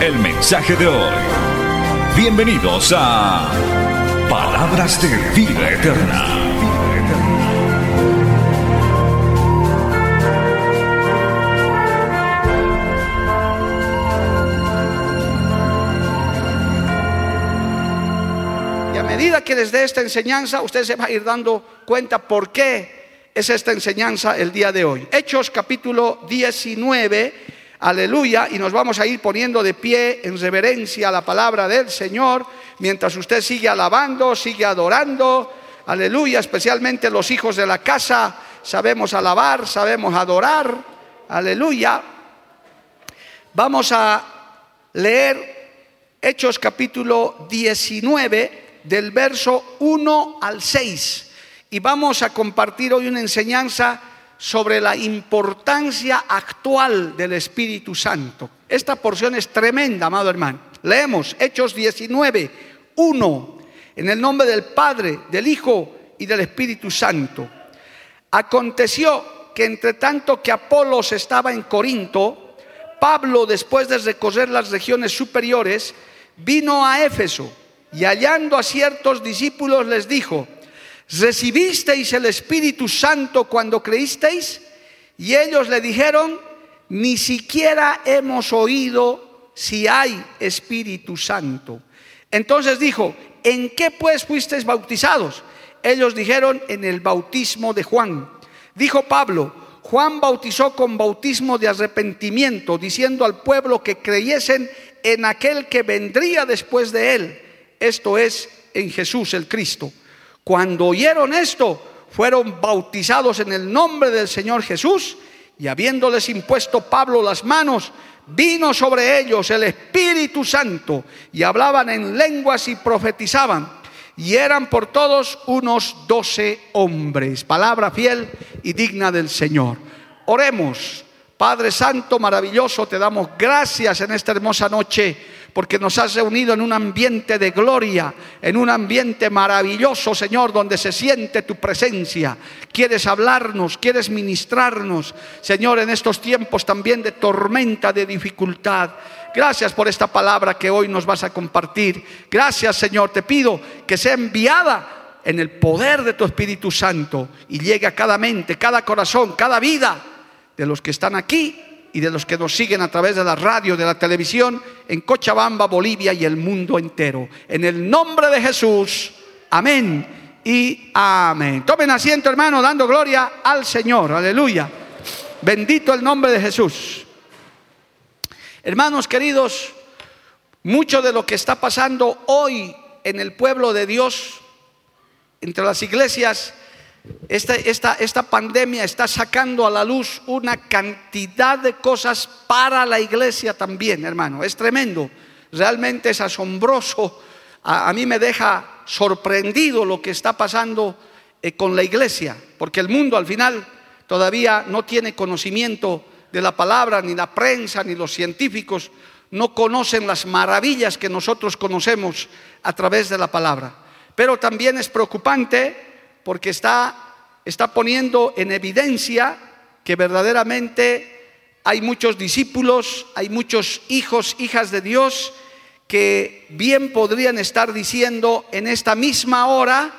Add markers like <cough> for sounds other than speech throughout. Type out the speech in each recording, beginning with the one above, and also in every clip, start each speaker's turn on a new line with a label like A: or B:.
A: el mensaje de hoy. Bienvenidos a Palabras de Vida Eterna.
B: medida que les dé esta enseñanza, usted se va a ir dando cuenta por qué es esta enseñanza el día de hoy. Hechos capítulo 19, aleluya, y nos vamos a ir poniendo de pie en reverencia a la palabra del Señor, mientras usted sigue alabando, sigue adorando, aleluya, especialmente los hijos de la casa, sabemos alabar, sabemos adorar, aleluya. Vamos a leer Hechos capítulo 19 del verso 1 al 6. Y vamos a compartir hoy una enseñanza sobre la importancia actual del Espíritu Santo. Esta porción es tremenda, amado hermano. Leemos Hechos 19, 1, en el nombre del Padre, del Hijo y del Espíritu Santo. Aconteció que entre tanto que Apolos estaba en Corinto, Pablo, después de recorrer las regiones superiores, vino a Éfeso y hallando a ciertos discípulos les dijo, ¿recibisteis el Espíritu Santo cuando creísteis? Y ellos le dijeron, ni siquiera hemos oído si hay Espíritu Santo. Entonces dijo, ¿en qué pues fuisteis bautizados? Ellos dijeron, en el bautismo de Juan. Dijo Pablo, Juan bautizó con bautismo de arrepentimiento, diciendo al pueblo que creyesen en aquel que vendría después de él esto es en Jesús el Cristo. Cuando oyeron esto, fueron bautizados en el nombre del Señor Jesús y habiéndoles impuesto Pablo las manos, vino sobre ellos el Espíritu Santo y hablaban en lenguas y profetizaban. Y eran por todos unos doce hombres. Palabra fiel y digna del Señor. Oremos. Padre Santo, maravilloso, te damos gracias en esta hermosa noche porque nos has reunido en un ambiente de gloria, en un ambiente maravilloso, Señor, donde se siente tu presencia. Quieres hablarnos, quieres ministrarnos, Señor, en estos tiempos también de tormenta, de dificultad. Gracias por esta palabra que hoy nos vas a compartir. Gracias, Señor, te pido que sea enviada en el poder de tu Espíritu Santo y llegue a cada mente, cada corazón, cada vida de los que están aquí y de los que nos siguen a través de la radio, de la televisión, en Cochabamba, Bolivia y el mundo entero. En el nombre de Jesús, amén y amén. Tomen asiento, hermano, dando gloria al Señor. Aleluya. Bendito el nombre de Jesús. Hermanos queridos, mucho de lo que está pasando hoy en el pueblo de Dios, entre las iglesias, esta, esta, esta, pandemia está sacando a la luz una cantidad de cosas para la iglesia también, hermano. Es tremendo, realmente es asombroso. A, mí me deja sorprendido lo que está pasando eh, con la iglesia, porque el mundo al final todavía no tiene conocimiento de la palabra, ni la prensa, ni los científicos no conocen las maravillas que nosotros conocemos a través de la palabra. Pero también es preocupante porque está, está poniendo en evidencia que verdaderamente hay muchos discípulos, hay muchos hijos, hijas de Dios, que bien podrían estar diciendo en esta misma hora,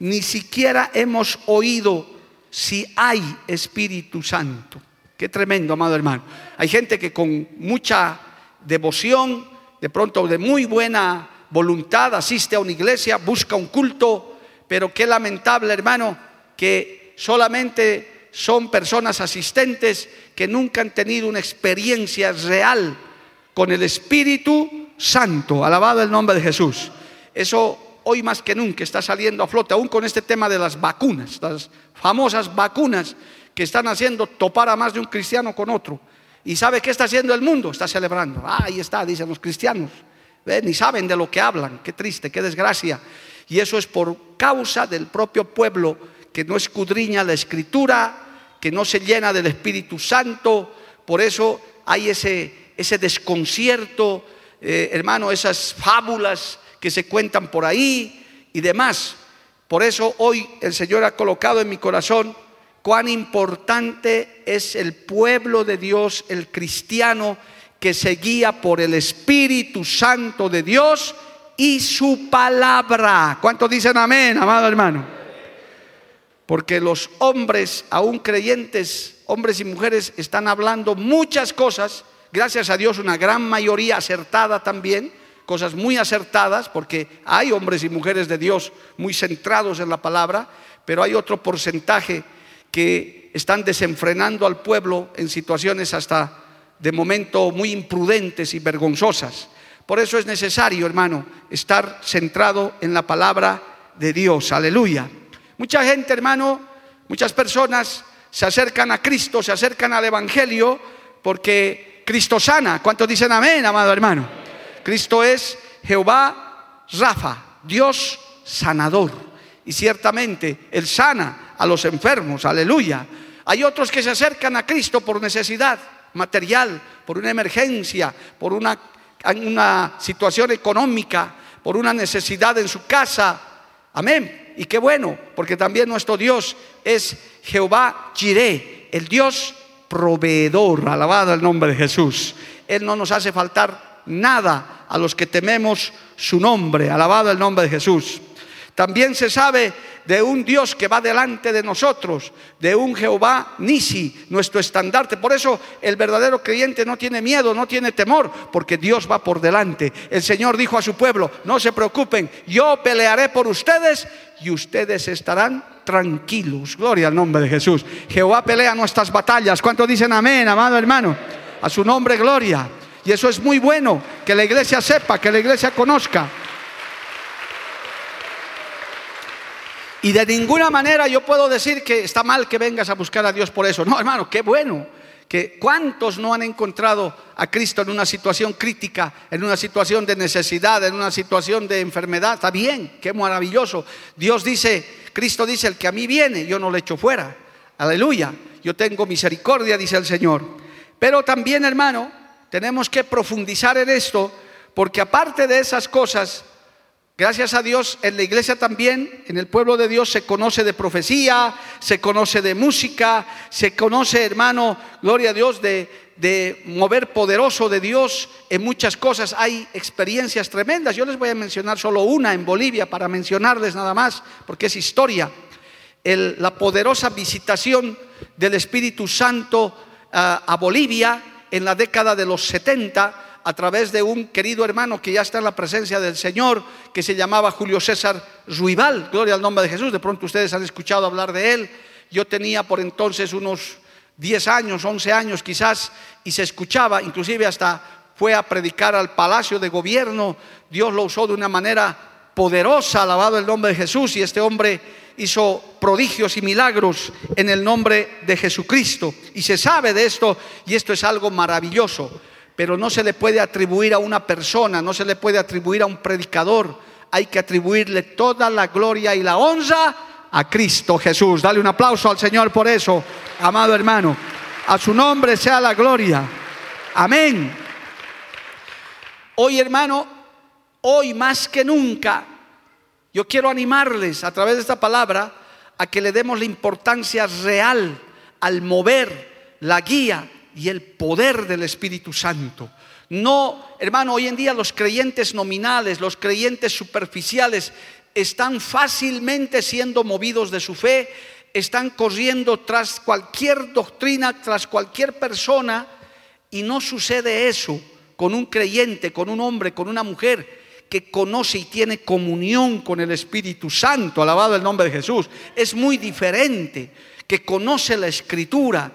B: ni siquiera hemos oído si hay Espíritu Santo. Qué tremendo, amado hermano. Hay gente que con mucha devoción, de pronto de muy buena voluntad, asiste a una iglesia, busca un culto, pero qué lamentable, hermano, que solamente son personas asistentes que nunca han tenido una experiencia real con el Espíritu Santo. Alabado el nombre de Jesús. Eso hoy más que nunca está saliendo a flote, aún con este tema de las vacunas, las famosas vacunas que están haciendo topar a más de un cristiano con otro. ¿Y sabe qué está haciendo el mundo? Está celebrando. ahí está, dicen los cristianos. ni saben de lo que hablan. Qué triste, qué desgracia. Y eso es por causa del propio pueblo que no escudriña la escritura, que no se llena del Espíritu Santo. Por eso hay ese, desconcierto, eh, hermano, esas fábulas que se cuentan por ahí y demás. Por eso hoy el Señor ha colocado en mi corazón cuán importante es el pueblo de Dios, el cristiano, que se guía por el Espíritu Santo de Dios y su palabra. ¿Cuántos dicen amén, amado hermano? Porque los hombres, aún creyentes, hombres y mujeres, están hablando muchas cosas, gracias a Dios una gran mayoría acertada también, cosas muy acertadas, porque hay hombres y mujeres de Dios muy centrados en la palabra, pero hay otro porcentaje que están desenfrenando al pueblo en situaciones hasta de momento muy imprudentes y vergonzosas. Por eso es necesario, hermano, estar centrado en la palabra de Dios. Aleluya. Mucha gente, hermano, muchas personas se acercan a Cristo, se acercan al Evangelio porque Cristo sana. ¿Cuántos dicen amén, amado hermano? Cristo es Jehová Rafa, Dios sanador. Y ciertamente Él sana a los enfermos. Aleluya. Hay otros que se acercan a Cristo por necesidad material, por una emergencia, por una, una situación económica, por una necesidad en su casa. Amén. Y qué bueno, porque también nuestro Dios es Jehová Jireh, el Dios proveedor. Alabado el nombre de Jesús. Él no nos hace faltar nada a los que tememos su nombre. Alabado el nombre de Jesús. También se sabe de un Dios que va delante de nosotros, de un Jehová Nisi, nuestro estandarte. Por eso el verdadero creyente no tiene miedo, no tiene temor, porque Dios va por delante. El Señor dijo a su pueblo, no se preocupen, yo pelearé por ustedes y ustedes estarán tranquilos. Gloria al nombre de Jesús. Jehová pelea nuestras batallas. ¿Cuántos dicen amén, amado hermano? A su nombre, gloria. Y eso es muy bueno, que la iglesia sepa, que la iglesia conozca. Y de ninguna manera yo puedo decir que está mal que vengas a buscar a Dios por eso. No, hermano, qué bueno. Que cuántos no han encontrado a Cristo en una situación crítica, en una situación de necesidad, en una situación de enfermedad. Está bien, qué maravilloso. Dios dice, Cristo dice, el que a mí viene, yo no le echo fuera. Aleluya. Yo tengo misericordia, dice el Señor. Pero también, hermano, tenemos que profundizar en esto, porque aparte de esas cosas, Gracias a Dios, en la iglesia también, en el pueblo de Dios, se conoce de profecía, se conoce de música, se conoce, hermano, gloria a Dios, de, mover poderoso de Dios en muchas cosas. Hay experiencias tremendas. Yo les voy a mencionar solo una en Bolivia para mencionarles nada más, porque es historia. la poderosa visitación del Espíritu Santo a Bolivia en la década de los 70 a través de un querido hermano que ya está en la presencia del Señor, que se llamaba Julio César Ruibal, gloria al nombre de Jesús, de pronto ustedes han escuchado hablar de él, yo tenía por entonces unos 10 años, 11 años quizás, y se escuchaba, inclusive hasta fue a predicar al palacio de gobierno, Dios lo usó de una manera poderosa, alabado el nombre de Jesús, y este hombre hizo prodigios y milagros en el nombre de Jesucristo. Y se sabe de esto, y esto es algo maravilloso pero no se le puede atribuir a una persona, no se le puede atribuir a un predicador. Hay que atribuirle toda la gloria y la honra a Cristo Jesús. Dale un aplauso al Señor por eso, amado hermano. A su nombre sea la gloria. Amén. Hoy, hermano, hoy más que nunca, yo quiero animarles a través de esta palabra a que le demos la importancia real al mover la guía y el poder del Espíritu Santo. No, hermano, hoy en día los creyentes nominales, los creyentes superficiales, están fácilmente siendo movidos de su fe, están corriendo tras cualquier doctrina, tras cualquier persona, y no sucede eso con un creyente, con un hombre, con una mujer que conoce y tiene comunión con el Espíritu Santo, alabado el nombre de Jesús. Es muy diferente, que conoce la escritura,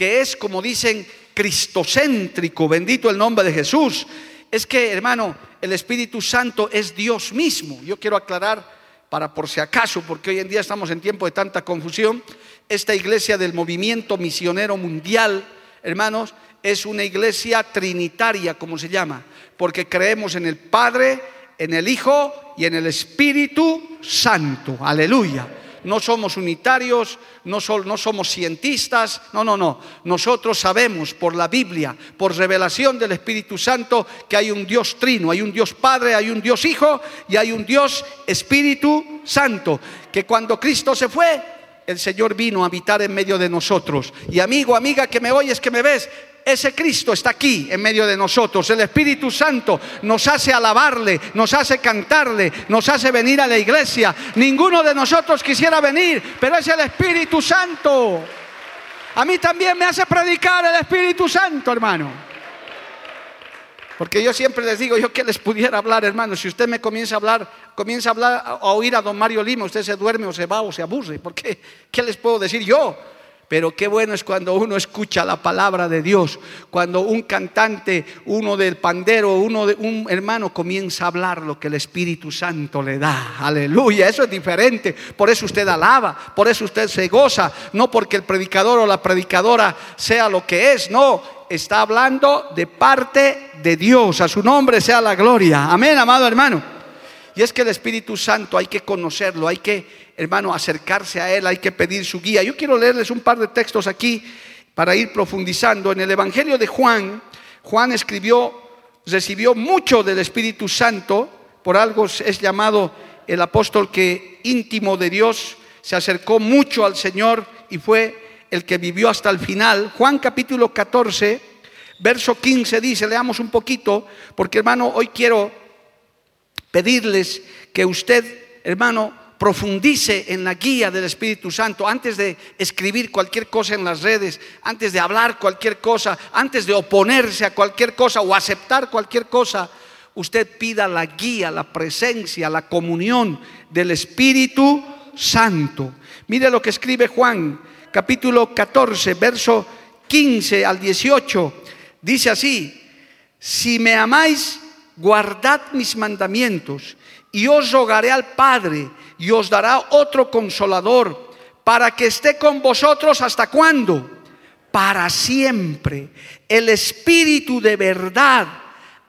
B: que es, como dicen, cristocéntrico, bendito el nombre de Jesús. Es que, hermano, el Espíritu Santo es Dios mismo. Yo quiero aclarar para por si acaso, porque hoy en día estamos en tiempo de tanta confusión, esta iglesia del movimiento misionero mundial, hermanos, es una iglesia trinitaria, como se llama, porque creemos en el Padre, en el Hijo y en el Espíritu Santo. Aleluya. No somos unitarios, no, somos cientistas, no, no, no. Nosotros sabemos por la Biblia, por revelación del Espíritu Santo, que hay un Dios trino, hay un Dios Padre, hay un Dios Hijo y hay un Dios Espíritu Santo. Que cuando Cristo se fue, el Señor vino a habitar en medio de nosotros. Y amigo, amiga que me oyes, que me ves, ese Cristo está aquí en medio de nosotros. El Espíritu Santo nos hace alabarle, nos hace cantarle, nos hace venir a la iglesia. Ninguno de nosotros quisiera venir, pero es el Espíritu Santo. A mí también me hace predicar el Espíritu Santo, hermano. Porque yo siempre les digo, yo que les pudiera hablar, hermano, si usted me comienza a hablar, comienza a hablar, a oír a don Mario Lima, usted se duerme o se va o se aburre. Porque, ¿qué les puedo decir yo? Pero qué bueno es cuando uno escucha la palabra de Dios, cuando un cantante, uno del pandero, uno de un hermano comienza a hablar lo que el Espíritu Santo le da. Aleluya, eso es diferente. Por eso usted alaba, por eso usted se goza, no porque el predicador o la predicadora sea lo que es, no, está hablando de parte de Dios. A su nombre sea la gloria. Amén, amado hermano. Y es que el Espíritu Santo hay que conocerlo, hay que hermano, acercarse a Él, hay que pedir su guía. Yo quiero leerles un par de textos aquí para ir profundizando. En el Evangelio de Juan, Juan escribió, recibió mucho del Espíritu Santo, por algo es llamado el apóstol que íntimo de Dios, se acercó mucho al Señor y fue el que vivió hasta el final. Juan capítulo 14, verso 15 dice, leamos un poquito, porque hermano, hoy quiero pedirles que usted, hermano, profundice en la guía del Espíritu Santo antes de escribir cualquier cosa en las redes, antes de hablar cualquier cosa, antes de oponerse a cualquier cosa o aceptar cualquier cosa, usted pida la guía, la presencia, la comunión del Espíritu Santo. Mire lo que escribe Juan, capítulo 14, verso 15 al 18. Dice así, si me amáis, guardad mis mandamientos y os rogaré al Padre y os dará otro consolador para que esté con vosotros hasta cuándo? Para siempre. El Espíritu de verdad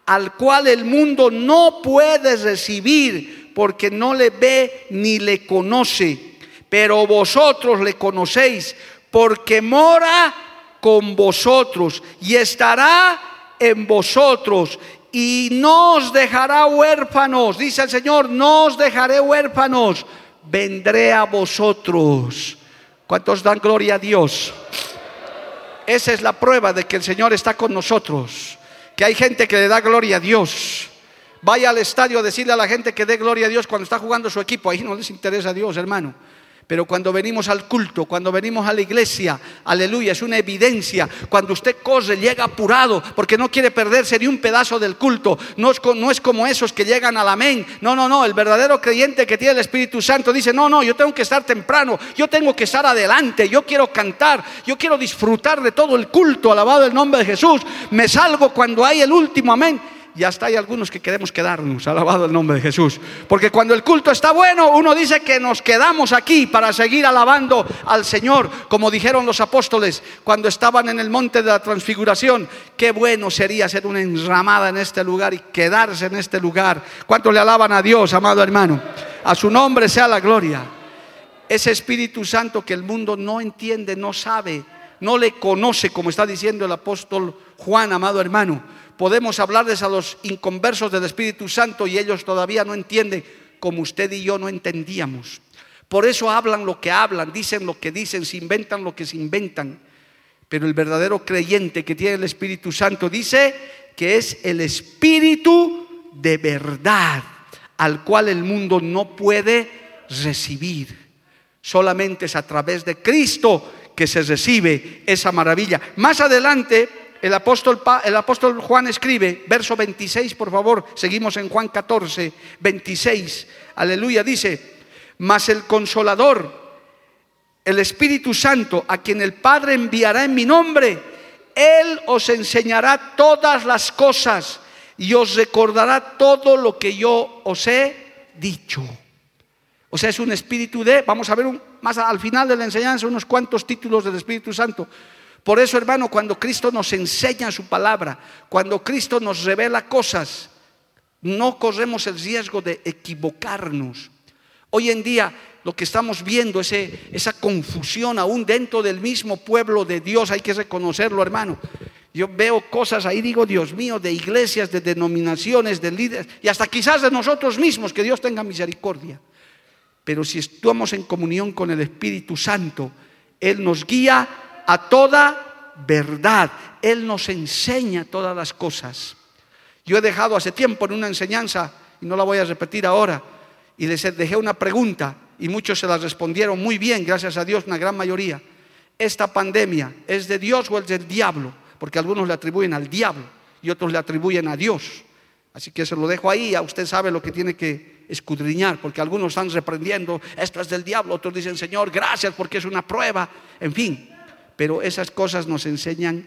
B: al cual el mundo no puede recibir porque no le ve ni le conoce. Pero vosotros le conocéis porque mora con vosotros y estará en vosotros y no os dejará huérfanos, dice el Señor, no os dejaré huérfanos, vendré a vosotros. ¿Cuántos dan gloria a Dios? Esa es la prueba de que el Señor está con nosotros, que hay gente que le da gloria a Dios. Vaya al estadio a decirle a la gente que dé gloria a Dios cuando está jugando su equipo, ahí no les interesa a Dios, hermano. Pero cuando venimos al culto, cuando venimos a la iglesia, aleluya, es una evidencia. Cuando usted corre, llega apurado porque no quiere perderse ni un pedazo del culto. No es, no es como esos que llegan al amén. No, no, no. El verdadero creyente que tiene el Espíritu Santo dice, no, no, yo tengo que estar temprano, yo tengo que estar adelante, yo quiero cantar, yo quiero disfrutar de todo el culto, alabado el nombre de Jesús. Me salgo cuando hay el último amén y hasta hay algunos que queremos quedarnos, alabado el nombre de Jesús. Porque cuando el culto está bueno, uno dice que nos quedamos aquí para seguir alabando al Señor, como dijeron los apóstoles cuando estaban en el monte de la transfiguración. Qué bueno sería hacer una enramada en este lugar y quedarse en este lugar. ¿Cuántos le alaban a Dios, amado hermano? A su nombre sea la gloria. Ese Espíritu Santo que el mundo no entiende, no sabe, no le conoce, como está diciendo el apóstol Juan, amado hermano podemos hablarles a los inconversos del Espíritu Santo y ellos todavía no entienden como usted y yo no entendíamos. Por eso hablan lo que hablan, dicen lo que dicen, se inventan lo que se inventan. Pero el verdadero creyente que tiene el Espíritu Santo dice que es el Espíritu de verdad al cual el mundo no puede recibir. Solamente es a través de Cristo que se recibe esa maravilla. Más adelante el apóstol, el apóstol Juan escribe, verso 26, por favor, seguimos en Juan 14, 26, aleluya, dice, mas el consolador, el Espíritu Santo, a quien el Padre enviará en mi nombre, Él os enseñará todas las cosas y os recordará todo lo que yo os he dicho. O sea, es un espíritu de, vamos a ver más al final de la enseñanza unos cuantos títulos del Espíritu Santo, Por eso, hermano, cuando Cristo nos enseña su palabra, cuando Cristo nos revela cosas, no corremos el riesgo de equivocarnos. Hoy en día lo que estamos viendo, ese, esa confusión aún dentro del mismo pueblo de Dios, hay que reconocerlo, hermano. Yo veo cosas ahí, digo, Dios mío, de iglesias, de denominaciones, de líderes, y hasta quizás de nosotros mismos, que Dios tenga misericordia. Pero si estamos en comunión con el Espíritu Santo, Él nos guía a toda verdad. Él nos enseña todas las cosas. Yo he dejado hace tiempo en una enseñanza, y no la voy a repetir ahora, y les dejé una pregunta, y muchos se la respondieron muy bien, gracias a Dios, una gran mayoría. ¿Esta pandemia es de Dios o es del diablo? Porque algunos le atribuyen al diablo y otros le atribuyen a Dios. Así que se lo dejo ahí, a usted sabe lo que tiene que escudriñar, porque algunos están reprendiendo, esto es del diablo, otros dicen, Señor, gracias porque es una prueba, en fin, pero esas cosas nos enseñan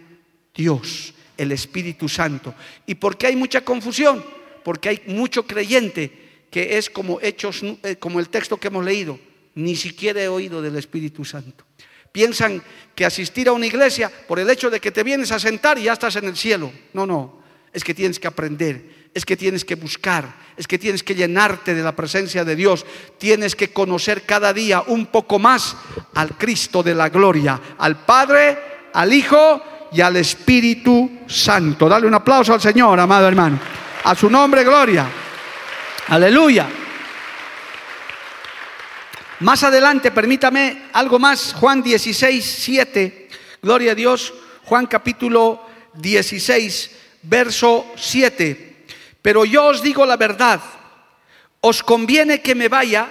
B: Dios, el Espíritu Santo. ¿Y por qué hay mucha confusión? Porque hay mucho creyente que es como hechos, eh, como el texto que hemos leído, ni siquiera he oído del Espíritu Santo. Piensan que asistir a una iglesia por el hecho de que te vienes a sentar y ya estás en el cielo. No, no, es que tienes que aprender, es que tienes que buscar, es que tienes que llenarte de la presencia de Dios, tienes que conocer cada día un poco más al Cristo de la gloria, al Padre, al Hijo y al Espíritu Santo. Dale un aplauso al Señor, amado hermano. A su nombre, gloria. Aleluya. Más adelante, permítame algo más, Juan 16, 7. Gloria a Dios, Juan capítulo 16, verso 7. Pero yo os digo la verdad, os conviene que me vaya,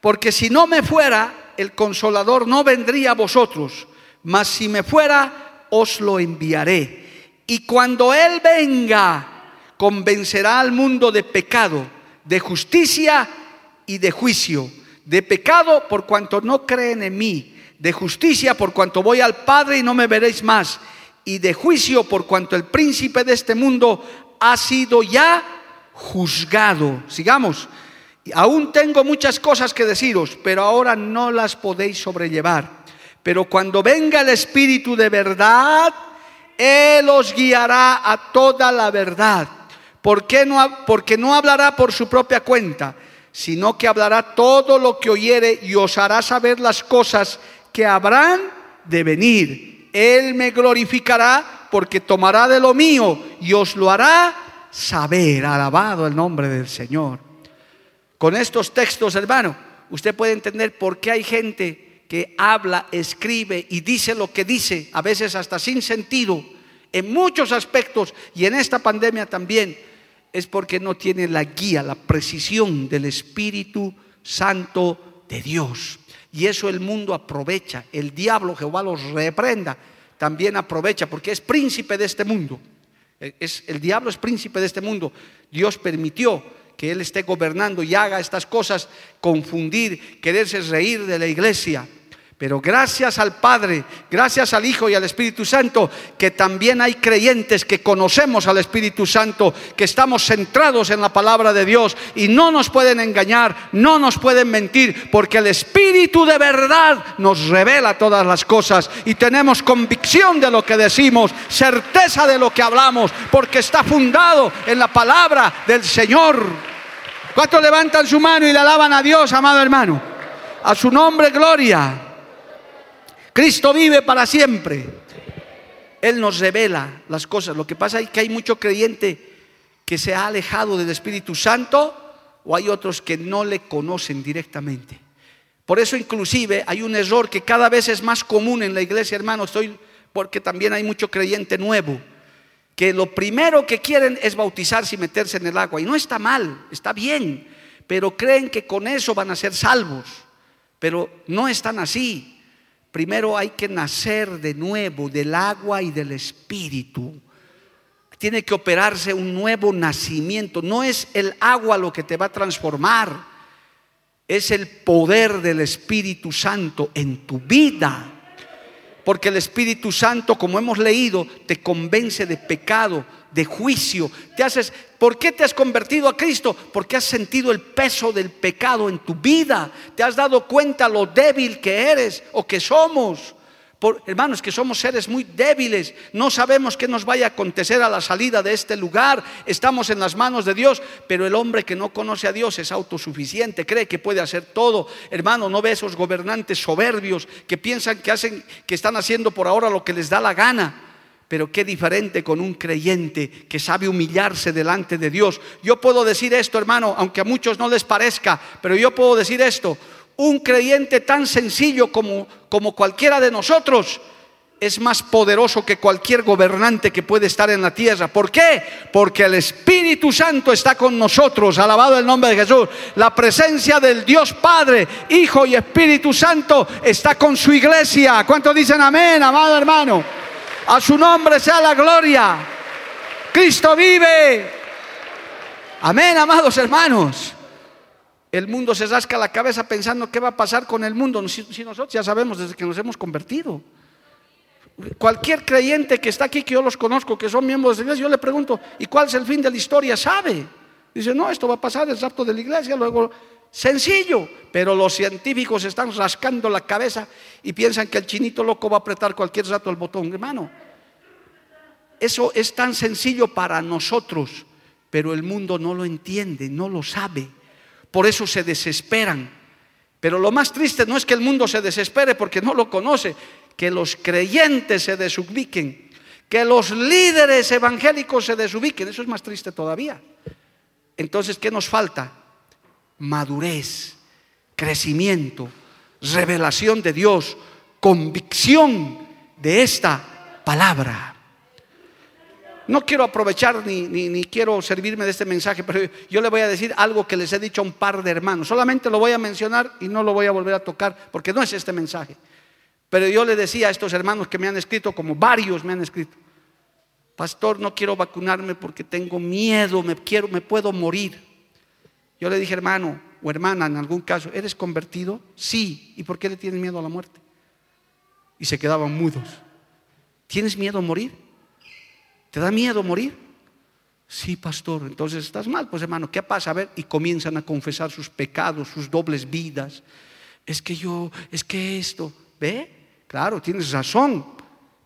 B: porque si no me fuera, el consolador no vendría a vosotros, mas si me fuera, os lo enviaré. Y cuando Él venga, convencerá al mundo de pecado, de justicia y de juicio. De pecado por cuanto no creen en mí, de justicia por cuanto voy al Padre y no me veréis más, y de juicio por cuanto el príncipe de este mundo ha sido ya juzgado. Sigamos. Aún tengo muchas cosas que deciros, pero ahora no las podéis sobrellevar. Pero cuando venga el Espíritu de verdad, Él os guiará a toda la verdad. ¿Por qué no, porque no hablará por su propia cuenta, sino que hablará todo lo que oyere y os hará saber las cosas que habrán de venir. Él me glorificará porque tomará de lo mío y os lo hará saber. Alabado el nombre del Señor. Con estos textos, hermano, usted puede entender por qué hay gente que habla, escribe y dice lo que dice, a veces hasta sin sentido, en muchos aspectos y en esta pandemia también, es porque no tiene la guía, la precisión del Espíritu Santo de Dios. Y eso el mundo aprovecha, el diablo, Jehová los reprenda, también aprovecha, porque es príncipe de este mundo. Es, el diablo es príncipe de este mundo. Dios permitió que él esté gobernando y haga estas cosas, confundir, quererse reír de la iglesia. Pero gracias al Padre, gracias al Hijo y al Espíritu Santo, que también hay creyentes que conocemos al Espíritu Santo, que estamos centrados en la palabra de Dios y no nos pueden engañar, no nos pueden mentir, porque el Espíritu de verdad nos revela todas las cosas y tenemos convicción de lo que decimos, certeza de lo que hablamos, porque está fundado en la palabra del Señor. ¿Cuántos levantan su mano y le alaban a Dios, amado hermano? A su nombre, gloria. Cristo vive para siempre. Él nos revela las cosas. Lo que pasa es que hay mucho creyente que se ha alejado del Espíritu Santo o hay otros que no le conocen directamente. Por eso inclusive hay un error que cada vez es más común en la iglesia, hermano, estoy porque también hay mucho creyente nuevo que lo primero que quieren es bautizarse y meterse en el agua y no está mal, está bien, pero creen que con eso van a ser salvos, pero no están así. Primero hay que nacer de nuevo del agua y del espíritu. Tiene que operarse un nuevo nacimiento. No es el agua lo que te va a transformar. Es el poder del Espíritu Santo en tu vida. Porque el Espíritu Santo, como hemos leído, te convence de pecado, de juicio. Te haces, ¿por qué te has convertido a Cristo? Porque has sentido el peso del pecado en tu vida. Te has dado cuenta lo débil que eres o que somos. Hermanos, que somos seres muy débiles, no sabemos qué nos vaya a acontecer a la salida de este lugar, estamos en las manos de Dios, pero el hombre que no conoce a Dios es autosuficiente, cree que puede hacer todo. Hermano, no ve esos gobernantes soberbios que piensan que hacen que están haciendo por ahora lo que les da la gana. Pero qué diferente con un creyente que sabe humillarse delante de Dios. Yo puedo decir esto, hermano, aunque a muchos no les parezca, pero yo puedo decir esto un creyente tan sencillo como, como cualquiera de nosotros es más poderoso que cualquier gobernante que puede estar en la tierra. ¿Por qué? Porque el Espíritu Santo está con nosotros. Alabado el nombre de Jesús. La presencia del Dios Padre, Hijo y Espíritu Santo está con su iglesia. ¿Cuántos dicen amén, amado hermano? A su nombre sea la gloria. Cristo vive. Amén, amados hermanos el mundo se rasca la cabeza pensando qué va a pasar con el mundo, si, nosotros ya sabemos desde que nos hemos convertido. Cualquier creyente que está aquí, que yo los conozco, que son miembros de la iglesia, yo le pregunto, ¿y cuál es el fin de la historia? ¿Sabe? Dice, no, esto va a pasar el rapto de la iglesia, luego, sencillo, pero los científicos están rascando la cabeza y piensan que el chinito loco va a apretar cualquier rato el botón, hermano. Eso es tan sencillo para nosotros, pero el mundo no lo entiende, no lo sabe por eso se desesperan. Pero lo más triste no es que el mundo se desespere porque no lo conoce, que los creyentes se desubiquen, que los líderes evangélicos se desubiquen, eso es más triste todavía. Entonces, ¿qué nos falta? Madurez, crecimiento, revelación de Dios, convicción de esta palabra. No quiero aprovechar ni, ni, quiero servirme de este mensaje, pero yo le voy a decir algo que les he dicho a un par de hermanos. Solamente lo voy a mencionar y no lo voy a volver a tocar porque no es este mensaje. Pero yo le decía a estos hermanos que me han escrito, como varios me han escrito, pastor, no quiero vacunarme porque tengo miedo, me, quiero, me puedo morir. Yo le dije, hermano o hermana, en algún caso, ¿eres convertido? Sí. ¿Y por qué le tienes miedo a la muerte? Y se quedaban mudos. ¿Tienes miedo a morir? ¿Te da miedo morir? Sí, pastor. Entonces estás mal, pues hermano, ¿qué pasa? A ver, y comienzan a confesar sus pecados, sus dobles vidas. Es que yo, es que esto, ¿ve? Claro, tienes razón.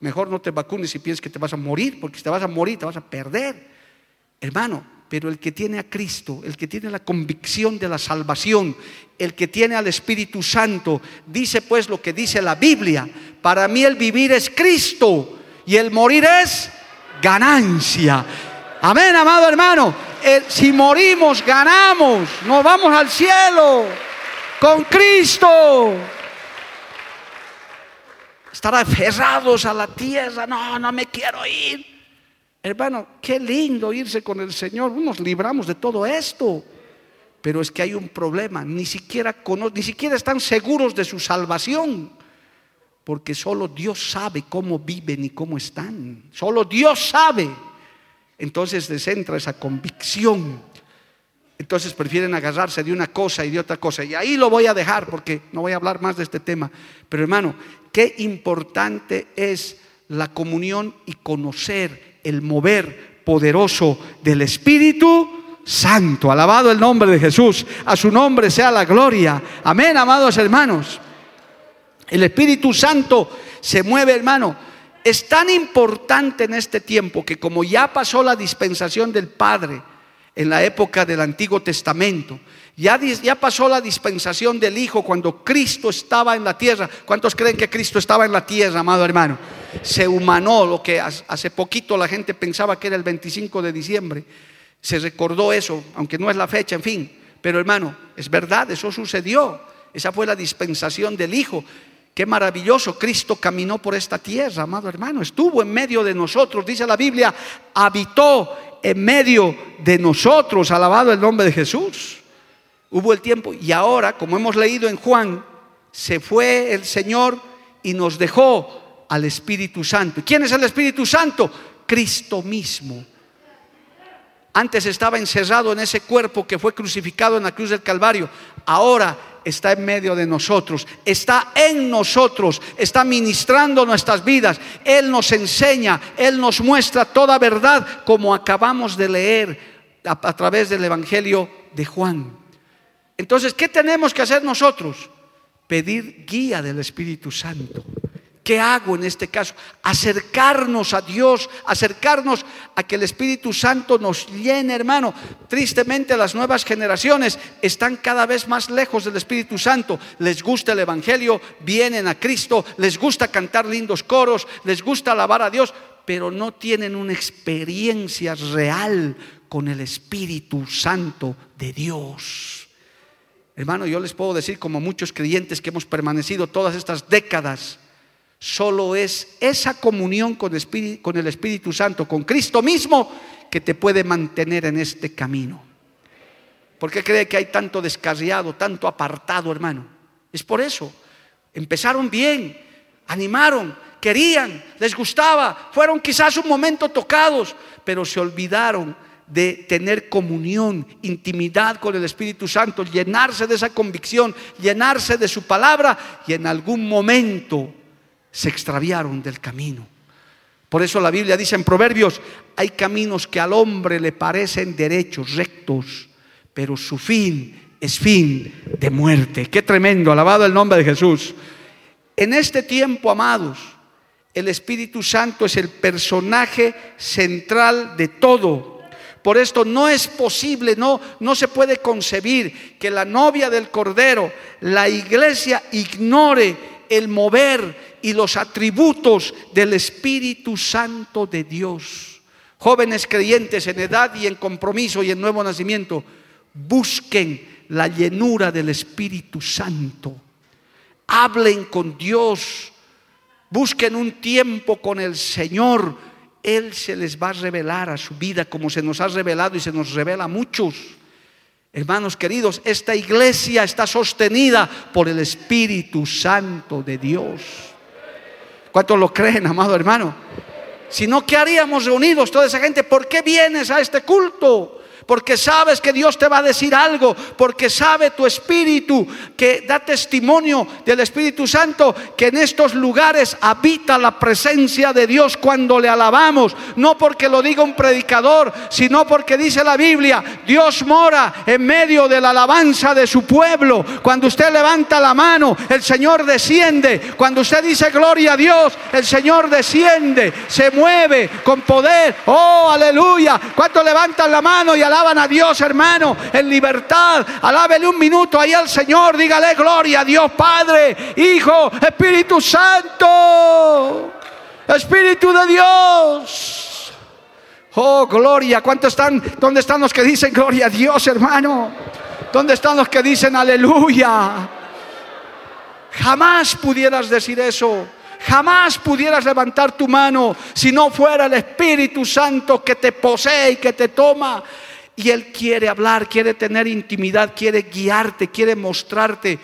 B: Mejor no te vacunes si piensas que te vas a morir, porque si te vas a morir te vas a perder. Hermano, pero el que tiene a Cristo, el que tiene la convicción de la salvación, el que tiene al Espíritu Santo, dice pues lo que dice la Biblia. Para mí el vivir es Cristo y el morir es ganancia. Amén, amado hermano. si morimos, ganamos. Nos vamos al cielo con Cristo. Estar aferrados a la tierra. No, no me quiero ir. Hermano, qué lindo irse con el Señor. Nos libramos de todo esto. Pero es que hay un problema. Ni siquiera, ni siquiera están seguros de su salvación porque solo Dios sabe cómo viven y cómo están. Solo Dios sabe. Entonces les entra esa convicción. Entonces prefieren agarrarse de una cosa y de otra cosa. Y ahí lo voy a dejar porque no voy a hablar más de este tema. Pero hermano, qué importante es la comunión y conocer el mover poderoso del Espíritu Santo. Alabado el nombre de Jesús. A su nombre sea la gloria. Amén, amados hermanos. El Espíritu Santo se mueve, hermano. Es tan importante en este tiempo que como ya pasó la dispensación del Padre en la época del Antiguo Testamento, ya, ya, pasó la dispensación del Hijo cuando Cristo estaba en la tierra. ¿Cuántos creen que Cristo estaba en la tierra, amado hermano? Se humanó lo que hace poquito la gente pensaba que era el 25 de diciembre. Se recordó eso, aunque no es la fecha, en fin. Pero hermano, es verdad, eso sucedió. Esa fue la dispensación del Hijo. Qué maravilloso, Cristo caminó por esta tierra, amado hermano, estuvo en medio de nosotros, dice la Biblia, habitó en medio de nosotros, alabado el nombre de Jesús. Hubo el tiempo y ahora, como hemos leído en Juan, se fue el Señor y nos dejó al Espíritu Santo. ¿Quién es el Espíritu Santo? Cristo mismo. Antes estaba encerrado en ese cuerpo que fue crucificado en la cruz del Calvario. Ahora está en medio de nosotros, está en nosotros, está ministrando nuestras vidas. Él nos enseña, Él nos muestra toda verdad como acabamos de leer a, través del Evangelio de Juan. Entonces, ¿qué tenemos que hacer nosotros? Pedir guía del Espíritu Santo. ¿Qué hago en este caso? Acercarnos a Dios, acercarnos a que el Espíritu Santo nos llene, hermano. Tristemente las nuevas generaciones están cada vez más lejos del Espíritu Santo. Les gusta el Evangelio, vienen a Cristo, les gusta cantar lindos coros, les gusta alabar a Dios, pero no tienen una experiencia real con el Espíritu Santo de Dios. Hermano, yo les puedo decir como muchos creyentes que hemos permanecido todas estas décadas, Solo es esa comunión con el, Espíritu, Santo, con Cristo mismo, que te puede mantener en este camino. ¿Por qué cree que hay tanto descarriado, tanto apartado, hermano? Es por eso. Empezaron bien, animaron, querían, les gustaba, fueron quizás un momento tocados, pero se olvidaron de tener comunión, intimidad con el Espíritu Santo, llenarse de esa convicción, llenarse de su palabra y en algún momento se extraviaron del camino. Por eso la Biblia dice en Proverbios, hay caminos que al hombre le parecen derechos, rectos, pero su fin es fin de muerte. Qué tremendo, alabado el nombre de Jesús. En este tiempo, amados, el Espíritu Santo es el personaje central de todo. Por esto no es posible, no, no se puede concebir que la novia del Cordero, la iglesia, ignore el mover y los atributos del Espíritu Santo de Dios. Jóvenes creyentes en edad y en compromiso y en nuevo nacimiento, busquen la llenura del Espíritu Santo. Hablen con Dios. Busquen un tiempo con el Señor. Él se les va a revelar a su vida como se nos ha revelado y se nos revela a muchos. Hermanos queridos, esta iglesia está sostenida por el Espíritu Santo de Dios. ¿Cuántos lo creen, amado hermano? Si no, ¿qué haríamos reunidos toda esa gente? ¿Por qué vienes a este culto? Porque sabes que Dios te va a decir algo, porque sabe tu espíritu que da testimonio del Espíritu Santo que en estos lugares habita la presencia de Dios cuando le alabamos, no porque lo diga un predicador, sino porque dice la Biblia, Dios mora en medio de la alabanza de su pueblo. Cuando usted levanta la mano, el Señor desciende. Cuando usted dice gloria a Dios, el Señor desciende, se mueve con poder. Oh, aleluya. Cuando levantan la mano y alaban alaban a Dios, hermano, en libertad. Alábele un minuto ahí al Señor. Dígale gloria a Dios, Padre, Hijo, Espíritu Santo. Espíritu de Dios. Oh, gloria. ¿Cuántos están? ¿Dónde están los que dicen gloria a Dios, hermano? ¿Dónde están los que dicen aleluya? Jamás pudieras decir eso. Jamás pudieras levantar tu mano si no fuera el Espíritu Santo que te posee y que te toma. Y Él quiere hablar, quiere tener intimidad, quiere guiarte, quiere mostrarte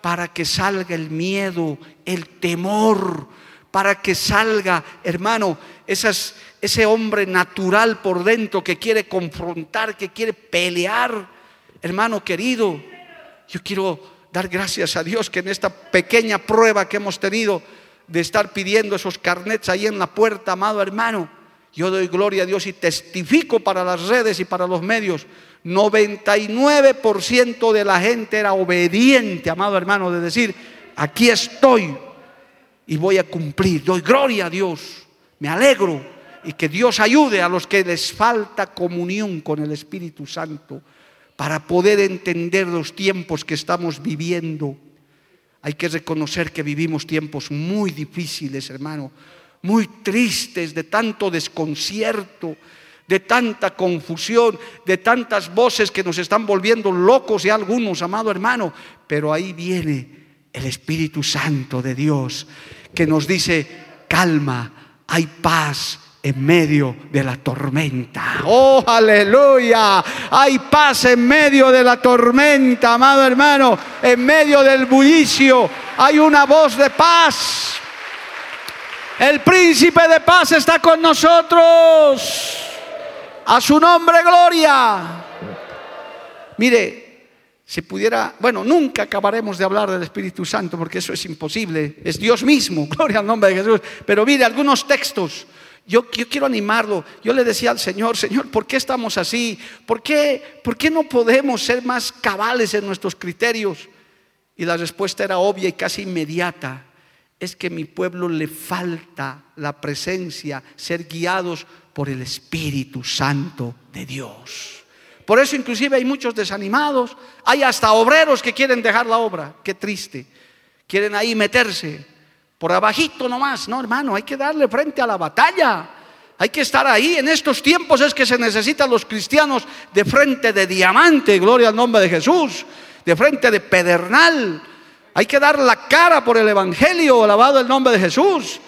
B: para que salga el miedo, el temor, para que salga, hermano, ese hombre natural por dentro que quiere confrontar, que quiere pelear. Hermano querido, yo quiero dar gracias a Dios que en esta pequeña prueba que hemos tenido de estar pidiendo esos carnets ahí en la puerta, amado hermano, yo doy gloria a Dios y testifico para las redes y para los medios. 99% de la gente era obediente, amado hermano, de decir, aquí estoy y voy a cumplir. Doy gloria a Dios. Me alegro y que Dios ayude a los que les falta comunión con el Espíritu Santo para poder entender los tiempos que estamos viviendo. Hay que reconocer que vivimos tiempos muy difíciles, hermano muy tristes de tanto desconcierto, de tanta confusión, de tantas voces que nos están volviendo locos y algunos, amado hermano. Pero ahí viene el Espíritu Santo de Dios que nos dice, calma, hay paz en medio de la tormenta. Oh, aleluya. Hay paz en medio de la tormenta, amado hermano. En medio del bullicio hay una voz de paz. El príncipe de paz está con nosotros. A su nombre, gloria. Mire, si pudiera, bueno, nunca acabaremos de hablar del Espíritu Santo porque eso es imposible. Es Dios mismo, <laughs> gloria al nombre de Jesús. Pero mire, algunos textos. Yo, yo, quiero animarlo. Yo le decía al Señor, Señor, ¿por qué estamos así? ¿Por qué, ¿Por qué no podemos ser más cabales en nuestros criterios? Y la respuesta era obvia y casi inmediata es que mi pueblo le falta la presencia, ser guiados por el Espíritu Santo de Dios. Por eso inclusive hay muchos desanimados, hay hasta obreros que quieren dejar la obra, qué triste. Quieren ahí meterse por abajito nomás, no hermano, hay que darle frente a la batalla. Hay que estar ahí. En estos tiempos es que se necesitan los cristianos de frente de diamante, gloria al nombre de Jesús, de frente de pedernal. Hay que dar la cara por el Evangelio, alabado el nombre de Jesús.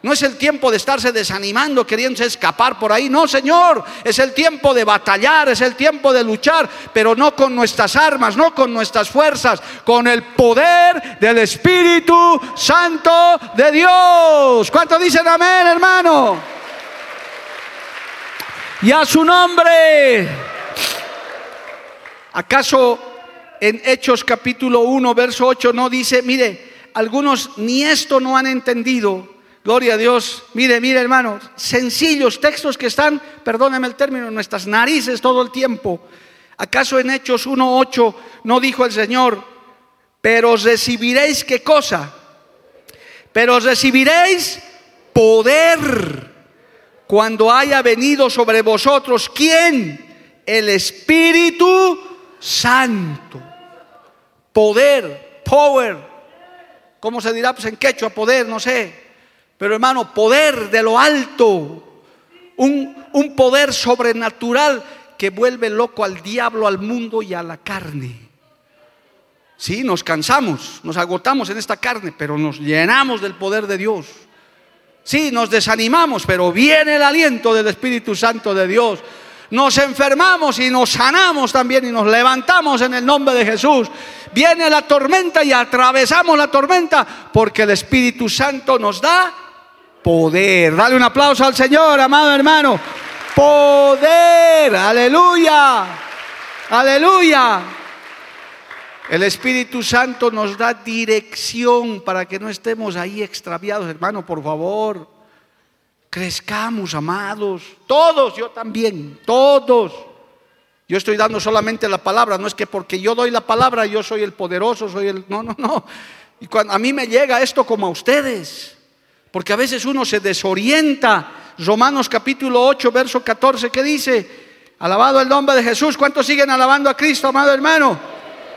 B: No es el tiempo de estarse desanimando, queriendo escapar por ahí. No, Señor, es el tiempo de batallar, es el tiempo de luchar, pero no con nuestras armas, no con nuestras fuerzas, con el poder del Espíritu Santo de Dios. ¿Cuánto dicen amén, hermano? Y a su nombre. ¿Acaso en Hechos capítulo 1, verso 8 no dice, mire, algunos ni esto no han entendido? Gloria a Dios. Mire, mire, hermanos, sencillos textos que están, perdóneme el término, en nuestras narices todo el tiempo. ¿Acaso en Hechos 1:8 no dijo el Señor, pero recibiréis qué cosa? Pero recibiréis poder cuando haya venido sobre vosotros quién? El Espíritu Santo. Poder, power. ¿Cómo se dirá? Pues en quechua, poder, no sé. Pero hermano, poder de lo alto, un, un poder sobrenatural que vuelve loco al diablo, al mundo y a la carne. Sí, nos cansamos, nos agotamos en esta carne, pero nos llenamos del poder de Dios. Sí, nos desanimamos, pero viene el aliento del Espíritu Santo de Dios. Nos enfermamos y nos sanamos también y nos levantamos en el nombre de Jesús. Viene la tormenta y atravesamos la tormenta porque el Espíritu Santo nos da poder. Dale un aplauso al Señor, amado hermano. Poder, aleluya, aleluya. El Espíritu Santo nos da dirección para que no estemos ahí extraviados, hermano, por favor. Crezcamos, amados. Todos, yo también, todos. Yo estoy dando solamente la palabra, no es que porque yo doy la palabra yo soy el poderoso, soy el... No, no, no. Y cuando a mí me llega esto como a ustedes. Porque a veces uno se desorienta. Romanos capítulo 8, verso 14, ¿qué dice? Alabado el nombre de Jesús. ¿Cuántos siguen alabando a Cristo, amado hermano?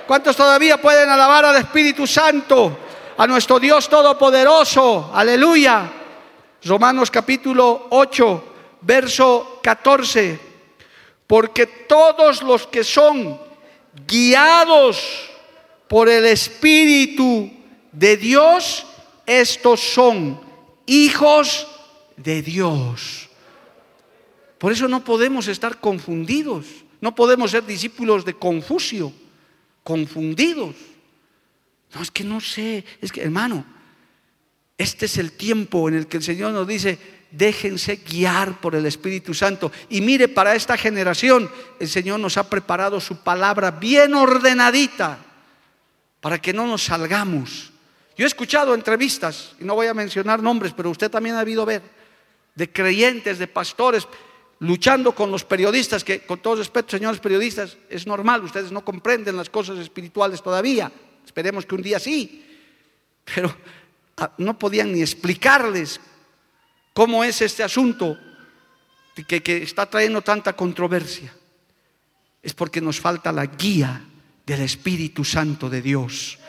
B: ¿Cuántos todavía pueden alabar al Espíritu Santo, a nuestro Dios Todopoderoso? Aleluya. Romanos capítulo 8, verso 14. Porque todos los que son guiados por el Espíritu de Dios, estos son hijos de Dios. Por eso no podemos estar confundidos, no podemos ser discípulos de Confucio, confundidos. No, es que no sé, es que hermano, este es el tiempo en el que el Señor nos dice, déjense guiar por el Espíritu Santo. Y mire, para esta generación el Señor nos ha preparado su palabra bien ordenadita para que no nos salgamos yo he escuchado entrevistas, y no voy a mencionar nombres, pero usted también ha habido ver, de creyentes, de pastores, luchando con los periodistas, que con todo respeto, señores periodistas, es normal, ustedes no comprenden las cosas espirituales todavía, esperemos que un día sí, pero ah, no podían ni explicarles cómo es este asunto que, que está trayendo tanta controversia. Es porque nos falta la guía del Espíritu Santo de Dios.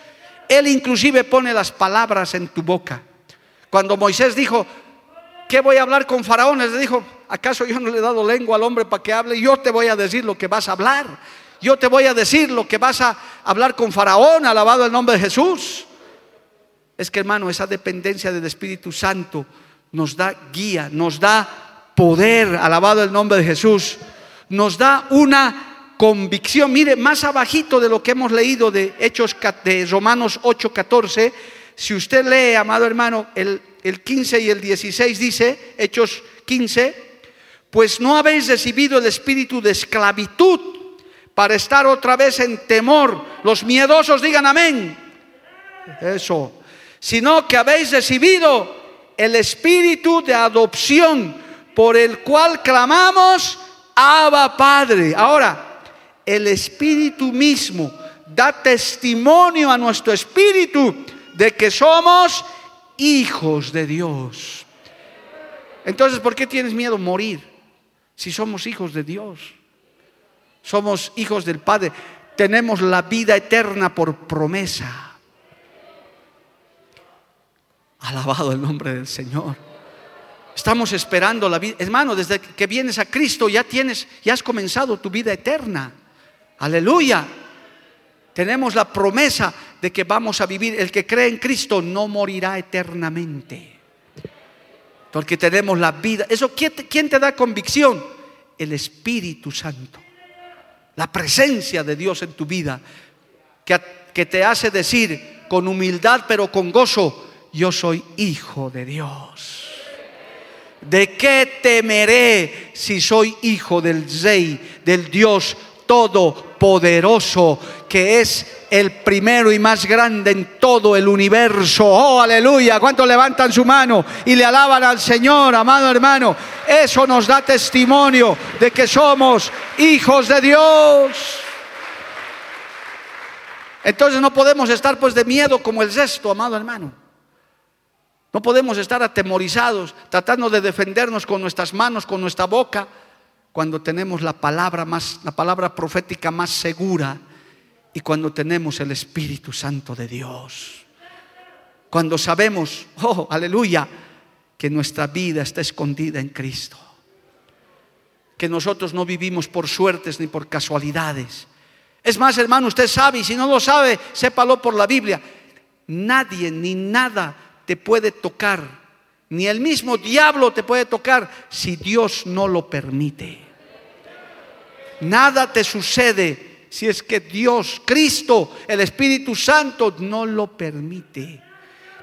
B: Él inclusive pone las palabras en tu boca. Cuando Moisés dijo, ¿qué voy a hablar con Faraón? Le dijo, ¿acaso yo no le he dado lengua al hombre para que hable? Yo te voy a decir lo que vas a hablar. Yo te voy a decir lo que vas a hablar con Faraón, alabado el nombre de Jesús. Es que hermano, esa dependencia del Espíritu Santo nos da guía, nos da poder, alabado el nombre de Jesús. Nos da una convicción. Mire, más abajito de lo que hemos leído de Hechos de Romanos 8:14, si usted lee, amado hermano, el, el 15 y el 16 dice, Hechos 15, pues no habéis recibido el espíritu de esclavitud para estar otra vez en temor. Los miedosos digan amén. Eso. Sino que habéis recibido el espíritu de adopción por el cual clamamos, Abba Padre. Ahora, el Espíritu mismo da testimonio a nuestro espíritu de que somos hijos de Dios. Entonces, ¿por qué tienes miedo a morir si somos hijos de Dios? Somos hijos del Padre. Tenemos la vida eterna por promesa. Alabado el nombre del Señor. Estamos esperando la vida. Hermano, desde que vienes a Cristo ya tienes, ya has comenzado tu vida eterna. Aleluya. Tenemos la promesa de que vamos a vivir. El que cree en Cristo no morirá eternamente. Porque tenemos la vida. ¿Eso quién te da convicción? El Espíritu Santo. La presencia de Dios en tu vida. Que, que te hace decir con humildad pero con gozo yo soy hijo de Dios. ¿De qué temeré si soy hijo del Rey, del Dios Todopoderoso, que es el primero y más grande en todo el universo? Oh, aleluya. ¿Cuántos levantan su mano y le alaban al Señor, amado hermano? Eso nos da testimonio de que somos hijos de Dios. Entonces no podemos estar pues de miedo como el resto, amado hermano. No podemos estar atemorizados, tratando de defendernos con nuestras manos, con nuestra boca, cuando tenemos la palabra más, la palabra profética más segura y cuando tenemos el Espíritu Santo de Dios. Cuando sabemos, oh, aleluya, que nuestra vida está escondida en Cristo. Que nosotros no vivimos por suertes ni por casualidades. Es más, hermano, usted sabe, y si no lo sabe, sépalo por la Biblia. Nadie ni nada te puede tocar, ni el mismo diablo te puede tocar si Dios no lo permite. Nada te sucede si es que Dios, Cristo, el Espíritu Santo no lo permite.